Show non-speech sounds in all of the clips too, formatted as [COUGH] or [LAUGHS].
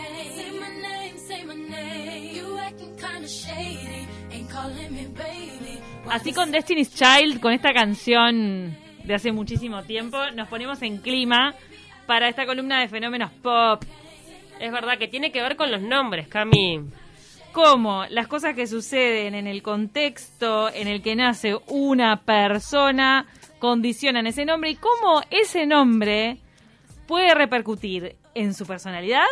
game. Say my name, say my name. You acting kinda shady, ain't calling me baby. Así con Destiny's Child, con esta canción de hace muchísimo tiempo, nos ponemos en clima para esta columna de fenómenos pop. Es verdad que tiene que ver con los nombres, Cami. Cómo las cosas que suceden en el contexto en el que nace una persona condicionan ese nombre y cómo ese nombre puede repercutir en su personalidad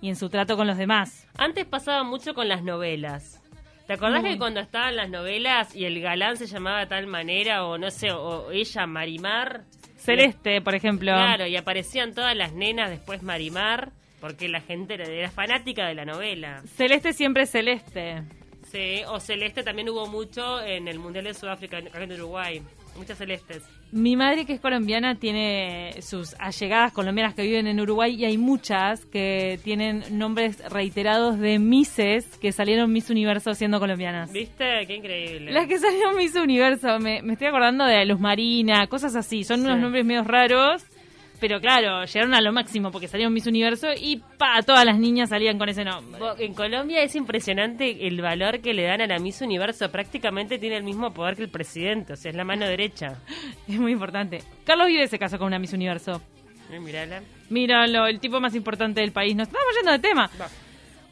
y en su trato con los demás. Antes pasaba mucho con las novelas. ¿Te acordás que cuando estaban las novelas y el galán se llamaba de tal manera o no sé, o ella Marimar? Celeste, por ejemplo. Claro, y aparecían todas las nenas después Marimar porque la gente era, era fanática de la novela. Celeste siempre es celeste. Sí, o Celeste también hubo mucho en el Mundial de Sudáfrica, acá en Uruguay. Muchas celestes. Mi madre, que es colombiana, tiene sus allegadas colombianas que viven en Uruguay y hay muchas que tienen nombres reiterados de Misses que salieron Miss Universo siendo colombianas. ¿Viste? Qué increíble. Las que salieron Miss Universo, me, me estoy acordando de Luz Marina, cosas así, son unos nombres medio raros, pero claro, llegaron a lo máximo porque salieron Miss Universo y pa, todas las niñas salían con ese nombre. En Colombia es impresionante el valor que le dan a la Miss Universo. Prácticamente tiene el mismo poder que el presidente, o sea, es la mano derecha. [LAUGHS] Es muy importante. Carlos Vive se casó con una Miss Universo. Eh, Mirala. Míralo, el tipo más importante del país. Nos estamos yendo de tema. Va.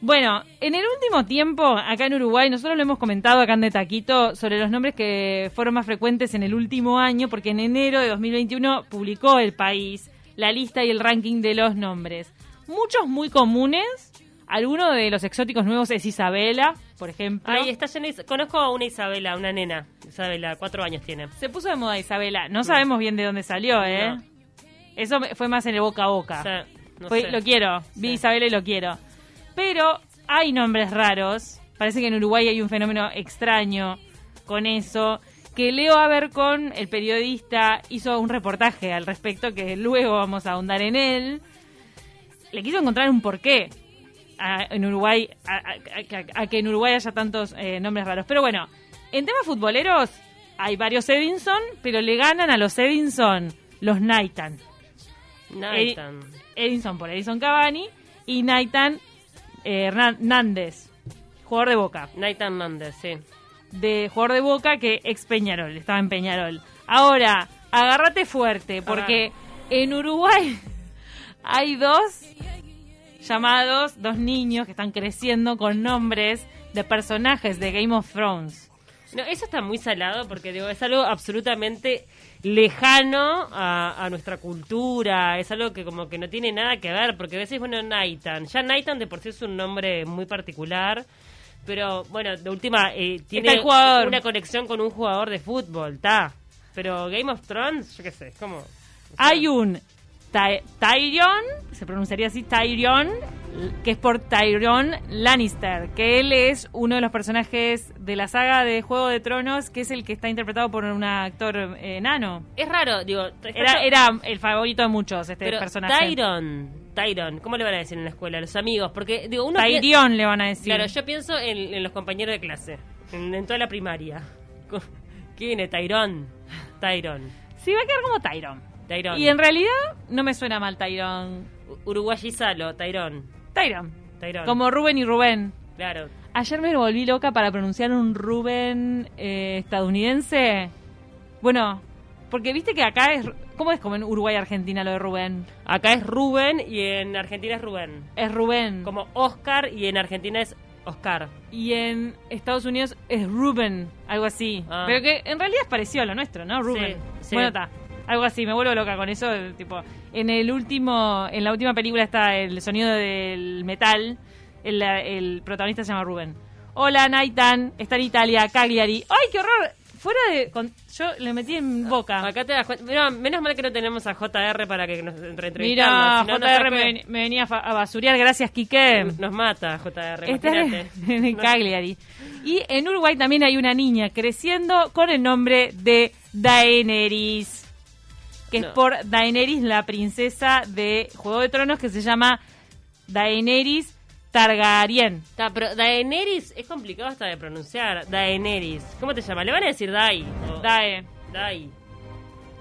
Bueno, en el último tiempo, acá en Uruguay, nosotros lo hemos comentado acá en De Taquito sobre los nombres que fueron más frecuentes en el último año, porque en enero de 2021 publicó el país la lista y el ranking de los nombres. Muchos muy comunes, alguno de los exóticos nuevos es Isabela, por ejemplo. Ahí está lleno de Is- Conozco a una Isabela, una nena. Isabela, cuatro años tiene. Se puso de moda Isabela. No sabemos bien de dónde salió, ¿eh? No. Eso me- fue más en el boca a boca. O sea, no Fue- sé. Lo quiero, vi Sí. Isabela y lo quiero. Pero hay nombres raros. Parece que en Uruguay hay un fenómeno extraño con eso. Que Leo Abercon, el periodista, hizo un reportaje al respecto que luego vamos a ahondar en él. Le quiso encontrar un porqué a, en Uruguay, a, a- a- a que en Uruguay haya tantos eh, nombres raros. Pero bueno, en temas futboleros hay varios Edinson, pero le ganan a los Edinson los Naitan. Nathan. Edinson por Edison Cavani y Naitan eh, Hernández, jugador de Boca. Nathan Mendes, sí. De jugador de Boca que ex Peñarol, estaba en Peñarol. Ahora, agárrate fuerte, porque en Uruguay [LAUGHS] hay dos llamados, dos niños que están creciendo con nombres de personajes de Game of Thrones. No, eso está muy salado porque digo, es algo absolutamente lejano a, a nuestra cultura, es algo que como que no tiene nada que ver, porque a veces, bueno, Nathan, ya Nathan de por sí es un nombre muy particular, pero bueno, de última, eh, tiene el jugador. una conexión con un jugador de fútbol, está. Pero Game of Thrones, yo qué sé, es como... Hay un Ty- Tyrion, se pronunciaría así Tyrion, que es por Tyrion Lannister, que él es uno de los personajes de la saga de Juego de Tronos, que es el que está interpretado por un actor eh, enano. Es raro, digo... Era, era el favorito de muchos este pero personaje. Tyron, Tyron, ¿cómo le van a decir en la escuela? Los amigos, porque digo, uno... Tyrion le van a decir. Claro, yo pienso en, en los compañeros de clase, en, en toda la primaria. ¿Quién es? Tyrone. Tyrone. Sí, va a quedar como Tyron. Tyrone. Y en realidad no me suena mal Tyron. Uruguayizalo, Tyrone. Tyron. Como Rubén y Rubén. Claro. Ayer me volví loca para pronunciar un Rubén eh, estadounidense. Bueno, porque viste que acá es... ¿Cómo es como en Uruguay Argentina lo de Rubén? Acá es Rubén y en Argentina es Rubén. Es Rubén. Como Oscar y en Argentina es Oscar. Y en Estados Unidos es Ruben, algo así. Ah. Pero que en realidad es parecido a lo nuestro, ¿no? Rubén. Sí, sí. Bueno, está. Algo así, me vuelvo loca con eso. Tipo, en el último, en la última película está el sonido del metal. El, el protagonista se llama Rubén. Hola, Naitan. Está en Italia, Cagliari. ¡Ay, qué horror! Fuera de. con- yo le metí en boca. Acá te das cuenta. Mira, menos mal que no tenemos a JR para que nos Mira, si no, JR me, me venía a, basurear. Gracias, Quique. Nos mata JR, Está en, imagínate. [LAUGHS] en Cagliari. Y en Uruguay también hay una niña creciendo con el nombre de Daenerys. Que es por Daenerys, la princesa de Juego de Tronos, que se llama Daenerys Targaryen. Ta, pero Daenerys es complicado hasta de pronunciar. Daenerys. ¿Cómo te llamas? Le van a decir Dai. o- Dae. Dai.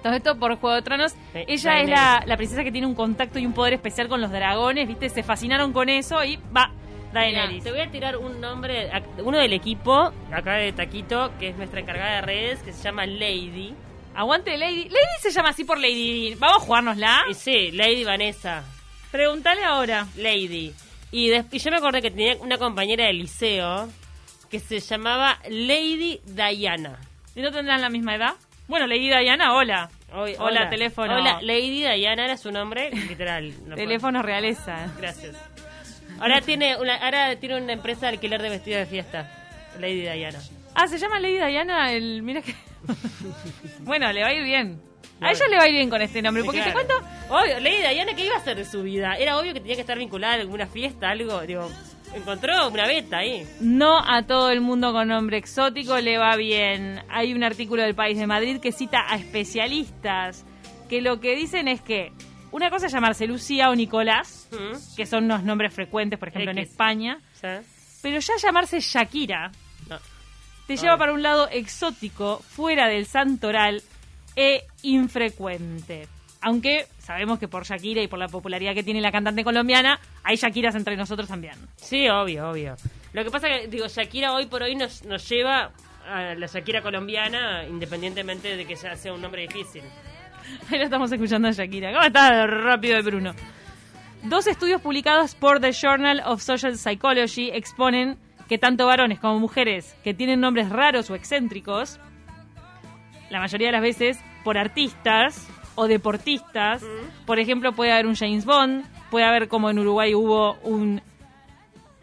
Todo esto por Juego de Tronos. Sí, Ella es la, la princesa que tiene un contacto y un poder especial con los dragones, ¿viste? Se fascinaron con eso y va, Mira, Daenerys. te voy a tirar un nombre, uno del equipo, acá de Taquito, que es nuestra encargada de redes, que se llama Lady. Aguante Lady. Lady se llama así por Lady. Vamos a jugárnosla. Y sí, Lady Vanessa. Pregúntale ahora. Lady. Y, y yo me acordé que tenía una compañera de liceo que se llamaba Lady Diana. ¿Y no tendrán la misma edad? Bueno, Lady Diana, hola. Hoy- Hola, teléfono. Hola, Lady Diana era su nombre, literal. No Teléfono realeza. Gracias. Ahora tiene una, ahora tiene una empresa de alquiler de vestidos de fiesta. Lady Diana. Ah, se llama Lady Diana. El, mira que. [LAUGHS] bueno, le va a ir bien. A ella le va a ir bien con este nombre. Porque claro. te cuento. Obvio, Lady Diana, ¿qué iba a hacer de su vida? Era obvio que tenía que estar vinculada a alguna fiesta, algo. Digo, encontró una beta ahí. No a todo el mundo con nombre exótico le va bien. Hay un artículo del País de Madrid que cita a especialistas que lo que dicen es que una cosa es llamarse Lucía o Nicolás, ¿Mm? que son unos nombres frecuentes, por ejemplo, en. España, ¿Sí? pero ya llamarse Shakira. Te Ay. lleva para un lado exótico, fuera del santoral e infrecuente. Aunque sabemos que por Shakira y por la popularidad que tiene la cantante colombiana, hay Shakiras entre nosotros también. Sí, obvio, obvio. Lo que pasa que, digo, Shakira hoy por hoy nos, nos lleva a la Shakira colombiana, independientemente de que ya sea un nombre difícil. [LAUGHS] Ahí lo estamos escuchando a Shakira. ¿Cómo está rápido el Bruno? Dos estudios publicados por The Journal of Social Psychology exponen que tanto varones como mujeres que tienen nombres raros o excéntricos, la mayoría de las veces por artistas o deportistas, por ejemplo, puede haber un James Bond, puede haber como en Uruguay hubo un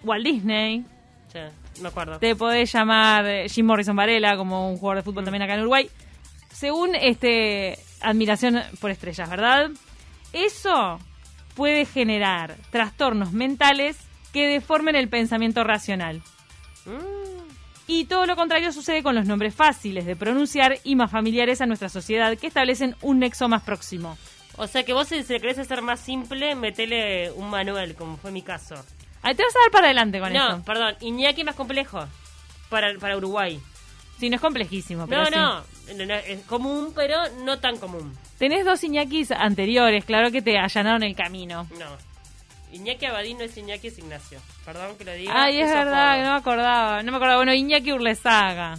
Walt Disney, Sí, me acuerdo. te podés llamar eh, Jim Morrison Varela, como un jugador de fútbol también acá en Uruguay. Según este admiración por estrellas, ¿verdad? Eso puede generar trastornos mentales que deformen el pensamiento racional. Mm, Y todo lo contrario sucede con los nombres fáciles de pronunciar y más familiares a nuestra sociedad que establecen un nexo más próximo. O sea que vos si se querés hacer más simple, metele un Manuel, como fue mi caso. Ahí te vas a dar para adelante con no, esto. perdón, Iñaki más complejo para, para Uruguay. Sí, no es complejísimo, pero No, sí. no, no, no, es común, pero no tan común. Tenés dos Iñakis anteriores, claro que te allanaron el camino. No. Iñaki Abadín no es Iñaki, es Ignacio. Perdón que lo diga. Ay, es verdad, no me acordaba. No me acordaba. Bueno, Iñaki Urlesaga.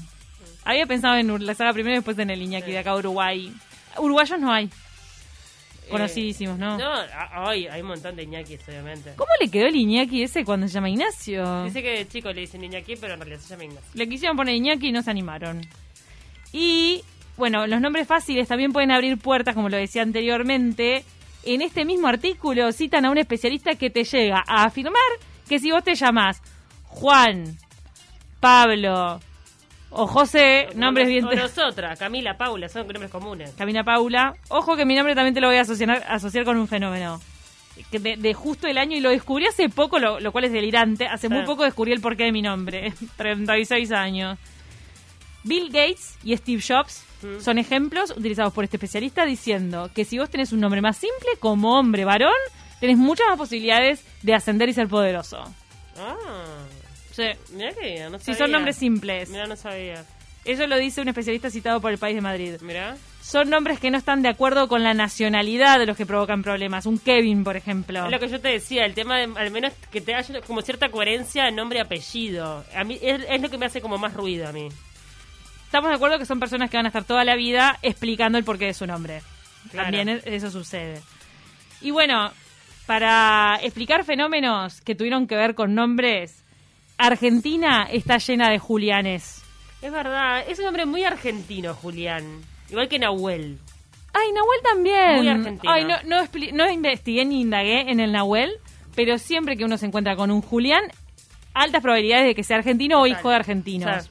Había pensado en Urlesaga primero y después en el Iñaki de acá Uruguay. Uruguayos no hay. Eh, Conocidísimos, ¿no? No, a- ay, hay un montón de Iñakis, obviamente. ¿Cómo le quedó el Iñaki ese cuando se llama Ignacio? Dice que de chico le dicen Iñaki, pero en realidad se llama Ignacio. Le quisieron poner Iñaki y no se animaron. Y, bueno, los nombres fáciles también pueden abrir puertas, como lo decía anteriormente. En este mismo artículo citan a un especialista que te llega a afirmar que si vos te llamás Juan, Pablo o José, nombres bien... O nosotras, Camila, Paula, son nombres comunes. Camina Paula. Ojo que mi nombre también te lo voy a asociar, asociar con un fenómeno. De, de justo el año, y lo descubrí hace poco, lo, lo cual es delirante. Hace muy poco descubrí el porqué de mi nombre. [LAUGHS] 36 años. Bill Gates y Steve Jobs Mm. son ejemplos utilizados por este especialista diciendo que si vos tenés un nombre más simple, como hombre varón, tenés muchas más posibilidades de ascender y ser poderoso. Ah, Sí. mira que bien, no Si sabía. son nombres simples. Mira, no sabía. Eso lo dice un especialista citado por el País de Madrid. Mira. son nombres que no están de acuerdo con la nacionalidad de los que provocan problemas. Un Kevin, por ejemplo. Es lo que yo te decía, el tema de al menos que te haya como cierta coherencia nombre y apellido. A mí es, es lo que me hace como más ruido a mí. Estamos de acuerdo que son personas que van a estar toda la vida explicando el porqué de su nombre. Claro. También es- eso sucede. Y bueno, para explicar fenómenos que tuvieron que ver con nombres, Argentina está llena de Julianes. Es verdad, es un nombre muy argentino, Julián. Igual que Nahuel. Ay, Nahuel también. Muy argentino. Ay, no, no, no investigué ni indagué en el Nahuel, pero siempre que uno se encuentra con un Julián, altas probabilidades de que sea argentino o hijo de argentinos. Sí.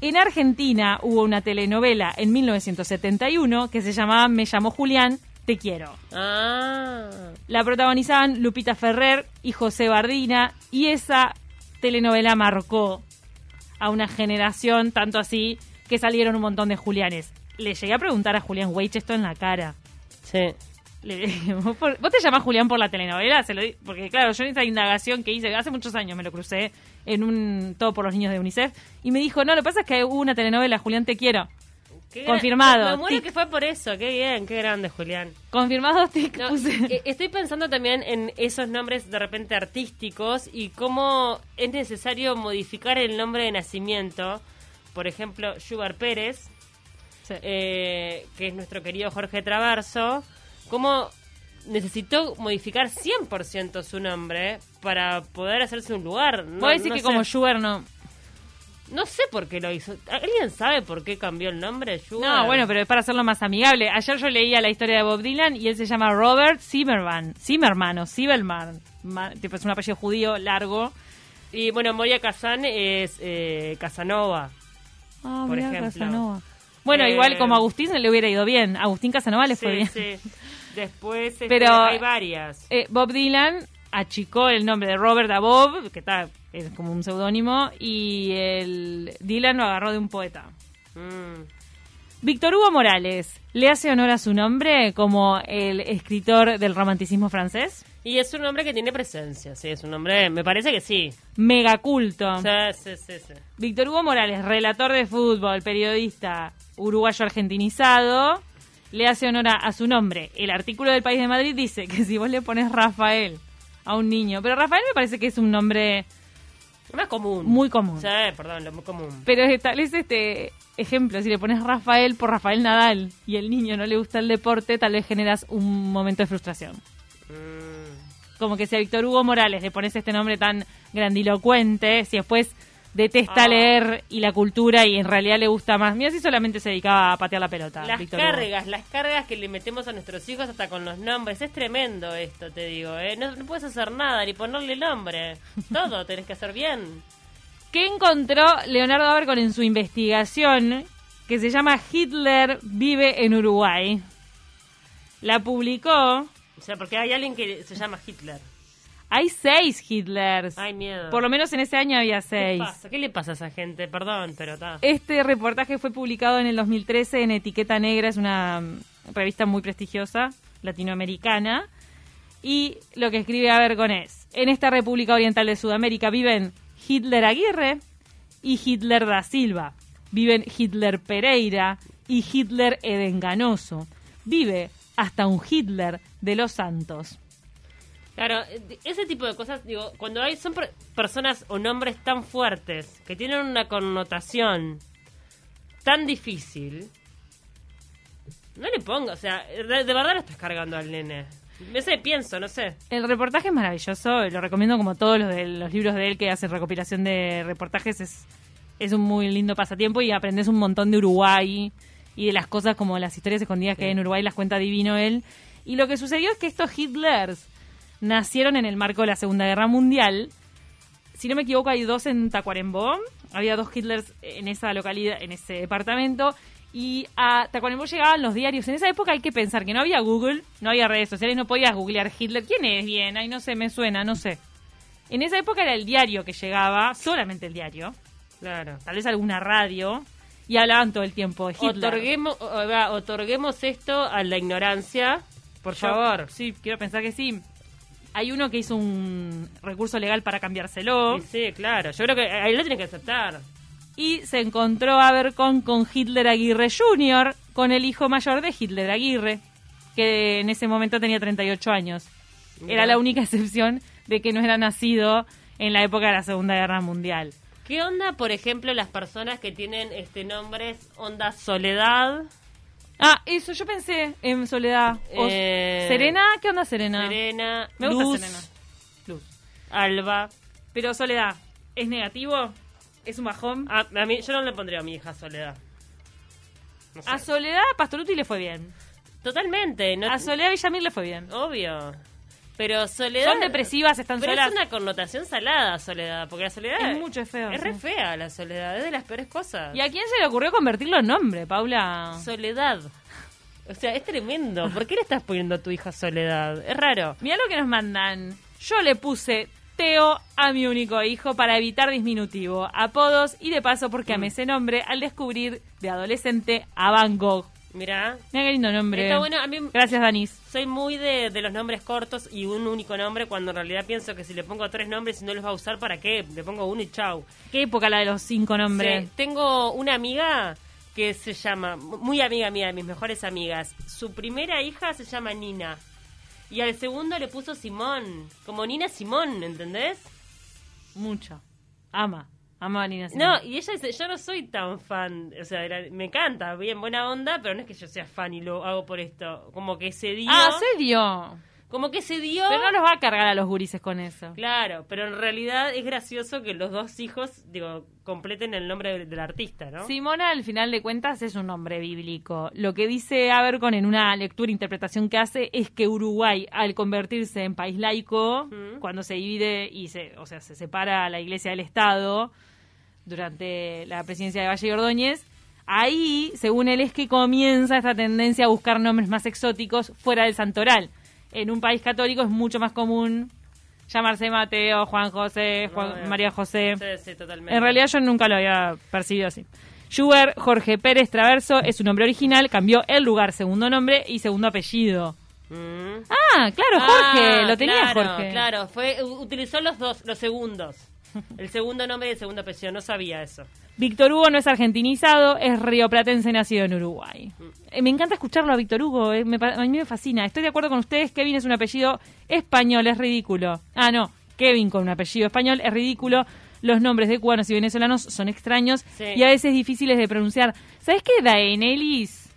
En Argentina hubo una telenovela en 1971 que se llamaba Me llamó Julián, te quiero. Ah. La protagonizaban Lupita Ferrer y José Bardina y esa telenovela marcó a una generación tanto así que salieron un montón de Julianes. Le llegué a preguntar a Julián Weich esto en la cara. Sí. Le- [LAUGHS] ¿Vos, te llamás Julián por la telenovela? Se lo di- porque claro, yo en esa indagación que hice, hace muchos años me lo crucé en un Todo por los Niños de UNICEF, y me dijo, no, lo que pasa es que hubo una telenovela, Julián Te Quiero. Qué gran- Confirmado. Me muero tic. que fue por eso. Qué bien, qué grande, Julián. Confirmado, tic, No, puse. eh, Estoy pensando también en esos nombres de repente artísticos y cómo es necesario modificar el nombre de nacimiento. Por ejemplo, Sugar Pérez, Sí. eh, que es nuestro querido Jorge Traverso, cómo necesitó modificar 100% su nombre para poder hacerse un lugar. No, no que sé. como Sugar no... No sé por qué lo hizo. ¿Alguien sabe por qué cambió el nombre? Sugar? No, bueno, pero es para hacerlo más amigable. Ayer yo leía la historia de Bob Dylan y él se llama Robert Zimmerman. Zimmerman o Zimmerman. Ma- tipo, es un apellido judío largo. Y bueno, Moria Kazan es eh, Casanova. Ah, Por mirá, ejemplo. Casanova. Bueno, Eh, igual como a Agustín le hubiera ido bien. Agustín Casanova le fue sí, bien. sí. [LAUGHS] Después este, Pero- hay varias. Eh, Bob Dylan achicó el nombre de Robert a Bob, que está es como un seudónimo, y el Dylan lo agarró de un poeta. Mm. Víctor Hugo Morales, ¿le hace honor a su nombre como el escritor del romanticismo francés? Y es un hombre que tiene presencia, sí, es un hombre, me parece que sí. Megaculto. Sí, sí, sí, sí. Víctor Hugo Morales, relator de fútbol, periodista uruguayo argentinizado, le hace honor a, su nombre. El artículo del País de Madrid dice que si vos le pones Rafael a un niño, pero Rafael me parece que es un nombre Más común. muy común. Sí, perdón, lo muy común. Pero establece este ejemplo, si le pones Rafael por Rafael Nadal y el niño no le gusta el deporte, tal vez generas un momento de frustración. Mm. Como que si a Víctor Hugo Morales le pones este nombre tan grandilocuente, si después detesta Ah. leer y la cultura y en realidad le gusta más. Mira si solamente se dedicaba a patear la pelota. Las Víctor Hugo. cargas, las cargas que le metemos a nuestros hijos hasta con los nombres. Es tremendo esto, te digo, ¿eh? No, no puedes hacer nada, ni ponerle nombre. [LAUGHS] Todo tenés que hacer bien. ¿Qué encontró Leonardo Abercon en su investigación que se llama Hitler vive en Uruguay? La publicó. O sea, porque hay alguien que se llama Hitler. Hay seis Hitlers. Ay, miedo. Por lo menos en ese año había ¿Qué seis. pasa? ¿Qué le pasa a esa gente? Perdón, pero está. Este reportaje fue publicado en el 2013 en Etiqueta Negra, es una mm, revista muy prestigiosa latinoamericana. Y lo que escribe Abergon es, en esta República Oriental de Sudamérica viven Hitler Aguirre y Hitler da Silva. Viven Hitler Pereira y Hitler Edenganoso. Vive hasta un Hitler de los Santos. Claro, ese tipo de cosas, digo, cuando hay son per- personas o nombres tan fuertes que tienen una connotación tan difícil, no le pongo, o sea, de, de verdad lo estás cargando al nene. Sé, pienso, no sé. El reportaje es maravilloso, lo recomiendo como todos los de los libros de él que hace recopilación de reportajes, es, es un muy lindo pasatiempo y aprendes un montón de Uruguay y de las cosas como las historias escondidas que hay en Uruguay, las cuenta divino él. Y lo que sucedió es que estos Hitlers nacieron en el marco de la Segunda Guerra Mundial. Si no me equivoco, hay dos en Tacuarembó. Había dos Hitlers en esa localidad, en ese departamento. Y a Tacuarembó llegaban los diarios. En esa época hay que pensar que no había Google, no había redes sociales, no podías googlear Hitler. ¿Quién es bien? Ay, no sé, me suena, no sé. En esa época era el diario que llegaba, solamente el diario. Claro. Tal vez alguna radio. Y hablaban todo el tiempo de Hitler. Otorguemos, esto a la ignorancia, por Yo- favor. Sí, quiero pensar que sí. Hay uno que hizo un recurso legal para cambiárselo. Sí, sí, claro. Yo creo que ahí lo tiene que aceptar. Y se encontró Abercon con Hitler Aguirre Jr., con el hijo mayor de Hitler Aguirre, que en ese momento tenía 38 años. Era la única [LAUGHS] excepción de que no era nacido en la época de la Segunda Guerra Mundial. ¿Qué onda, por ejemplo, las personas que tienen este nombres onda Soledad, Ah, eso yo pensé en Soledad. O- Eh, ¿Serena? ¿Qué onda Serena? Serena, Me gusta Luz, Serena. Luz. Alba? Pero Soledad, ¿es negativo? ¿Es un bajón? A, a mí, yo no le pondría a mi hija Soledad. No sé. A Soledad Pastoruti le fue bien. Totalmente, no, A Soledad Villamil le fue bien. obvio. Pero Soledad... Son depresivas, están Pero solas. es una connotación salada, Soledad, porque la Soledad... Es mucho, es feo, Es re fea la Soledad, es de las peores cosas. ¿Y a quién se le ocurrió convertirlo en nombre, Paula? Soledad. O sea, es tremendo. ¿Por qué le estás poniendo a tu hija Soledad? Es raro. Mira lo que nos mandan. Yo le puse Teo a mi único hijo para evitar disminutivo, apodos y de paso porque Mm. amé ese nombre al descubrir de adolescente a Van Gogh. Mirá, Mira qué lindo nombre. Está bueno, a mí- Gracias, Danis. soy muy de, de los nombres cortos y un único nombre cuando en realidad pienso que si le pongo tres nombres y no los va a usar, ¿para qué? Le pongo uno y chau. Qué época la de los cinco nombres. Sí, tengo una amiga que se llama, muy amiga mía, de mis mejores amigas. Su primera hija se llama Nina. Y al segundo le puso Simón, como Nina Simón, ¿entendés? Mucho. Ama. Ama a Nina Simone. No, y ella dice, yo no soy tan fan, o sea, me encanta, bien buena onda, pero no es que yo sea fan y lo hago por esto. Como que se dio, Ah, se dio. como que se dio... Pero no los va a cargar a los gurises con eso. Claro, pero en realidad es gracioso que los dos hijos, digo, completen el nombre del, del artista, ¿no? Simona, al final de cuentas, es un nombre bíblico. Lo que dice Abercon en una lectura e interpretación que hace es que Uruguay, al convertirse en país laico, cuando se divide y se, o sea, se separa la iglesia del Estado durante la presidencia de Valle y Ordóñez, ahí, según él, es que comienza esta tendencia a buscar nombres más exóticos fuera del santoral. En un país católico es mucho más común llamarse Mateo, Juan José, Juan- No, María José. Sí, sí, totalmente. En realidad yo nunca lo había percibido así. Schubert Jorge Pérez Traverso es su nombre original, cambió el lugar, segundo nombre y segundo apellido. Mm. Ah, claro, Jorge, Ah, lo tenía claro, Jorge. Claro, fue, utilizó los dos, los segundos. [LAUGHS] El segundo nombre y el segundo apellido, no sabía eso. Víctor Hugo no es argentinizado, es rioplatense nacido en Uruguay. Eh, me encanta escucharlo a Víctor Hugo, eh, me a mí me fascina. Estoy de acuerdo con ustedes, Kevin es un apellido español, es ridículo. Ah, no, Kevin con un apellido español es ridículo. Los nombres de cubanos y venezolanos son extraños Sí. y a veces difíciles de pronunciar. ¿Sabes qué? Daenerys,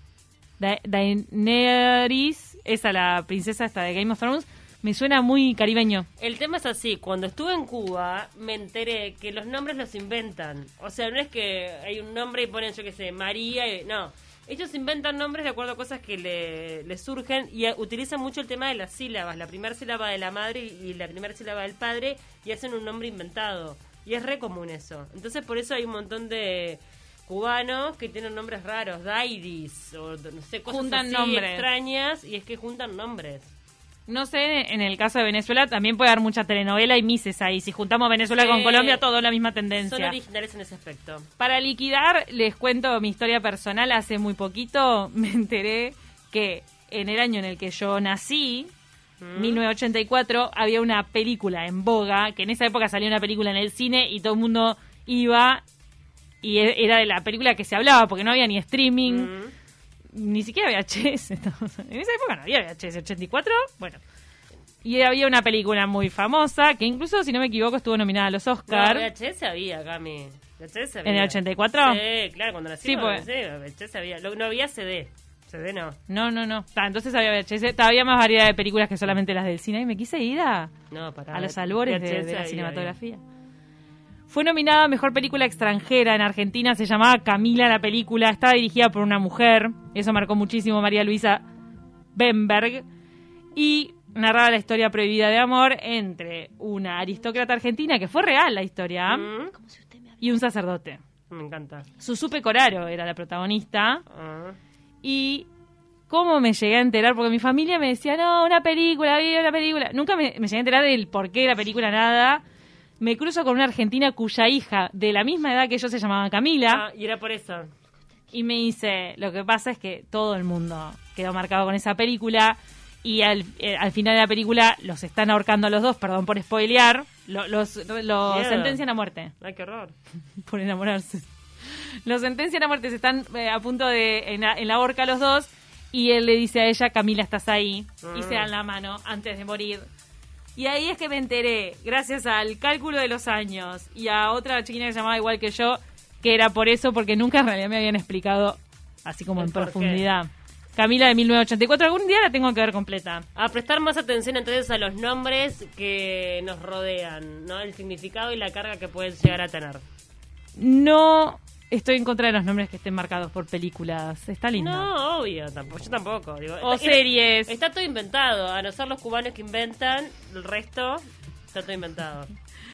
Da- Daenerys, esa la princesa esta de Game of Thrones, me suena muy caribeño. El tema es así, cuando estuve en Cuba me enteré que los nombres los inventan. O sea, no es que hay un nombre y ponen, yo qué sé, María, y, no. Ellos inventan nombres de acuerdo a cosas que le, le surgen y eh, utilizan mucho el tema de las sílabas, la primera sílaba de la madre y, la primera sílaba del padre y hacen un nombre inventado. Y es re común eso. Entonces por eso hay un montón de cubanos que tienen nombres raros, Daidis o no sé, cosas Juntan así nombres. extrañas y es que juntan nombres. No sé, en el caso de Venezuela también puede haber mucha telenovela y mises ahí. Si juntamos Venezuela con. Colombia, todo es la misma Son tendencia. originales en ese aspecto. Para liquidar, les cuento mi historia personal. Hace muy poquito [LAUGHS] me enteré que en el año en el que yo nací, 1984, había una película en boga, que en esa época salía una película en el cine y todo el mundo iba y e- era de la película que se hablaba porque no había ni streaming Mm. Ni siquiera VHS. [LAUGHS] estamos- En esa época no había VHS, 84, bueno. Y había una película muy famosa que incluso, si no me equivoco, estuvo nominada a los Oscar. No, VHS había, Cami. VHS había. ¿En el 84? Sí, claro, cuando nací. Sí, pues. VHS había. No había CD. CD no. No, no, no. Ta, entonces había VHS. Ta, había más variedad de películas que solamente las del cine. Y me quise ir a, No, para. a los albores de, la había, cinematografía. Fue nominada a Mejor Película Extranjera en Argentina. Se llamaba Camila la película. Estaba dirigida por una mujer. Eso marcó muchísimo María Luisa Bemberg. Y narraba la historia prohibida de amor entre una aristócrata argentina, que fue real la historia, Mm, y un sacerdote. Me encanta. Susupe Coraro era la protagonista. Ah. Y cómo me llegué a enterar, porque mi familia me decía, no, una película, una película. Nunca me, me llegué a enterar del por qué la película, nada. Me cruzo con una argentina cuya hija, de la misma edad que yo, se llamaba Camila, Ah, y era por eso. y me dice, lo que pasa es que todo el mundo quedó marcado con esa película, y al, eh, al final de la película los están ahorcando a los dos, perdón por spoilear, lo- los, los sentencian a muerte Ay, qué horror. [LAUGHS] por enamorarse. Los sentencian a muerte, se están eh, a punto de en la, en la horca los dos y él le dice a ella, Camila, estás ahí, y se dan la mano antes de morir. Y ahí es que me enteré, gracias al cálculo de los años y a otra chiquina que se llamaba igual que yo, que era por eso, porque nunca en realidad me habían explicado así como en qué. profundidad. Camila de 1984, algún día la tengo que ver completa. A prestar más atención entonces a los nombres que nos rodean, ¿no? El significado y la carga que pueden llegar a tener. No estoy en contra de los nombres que estén marcados por películas, está lindo. No, obvio, tampoco, yo tampoco. Digo, O está- series. Está todo inventado, a no ser los cubanos que inventan, el resto está todo inventado.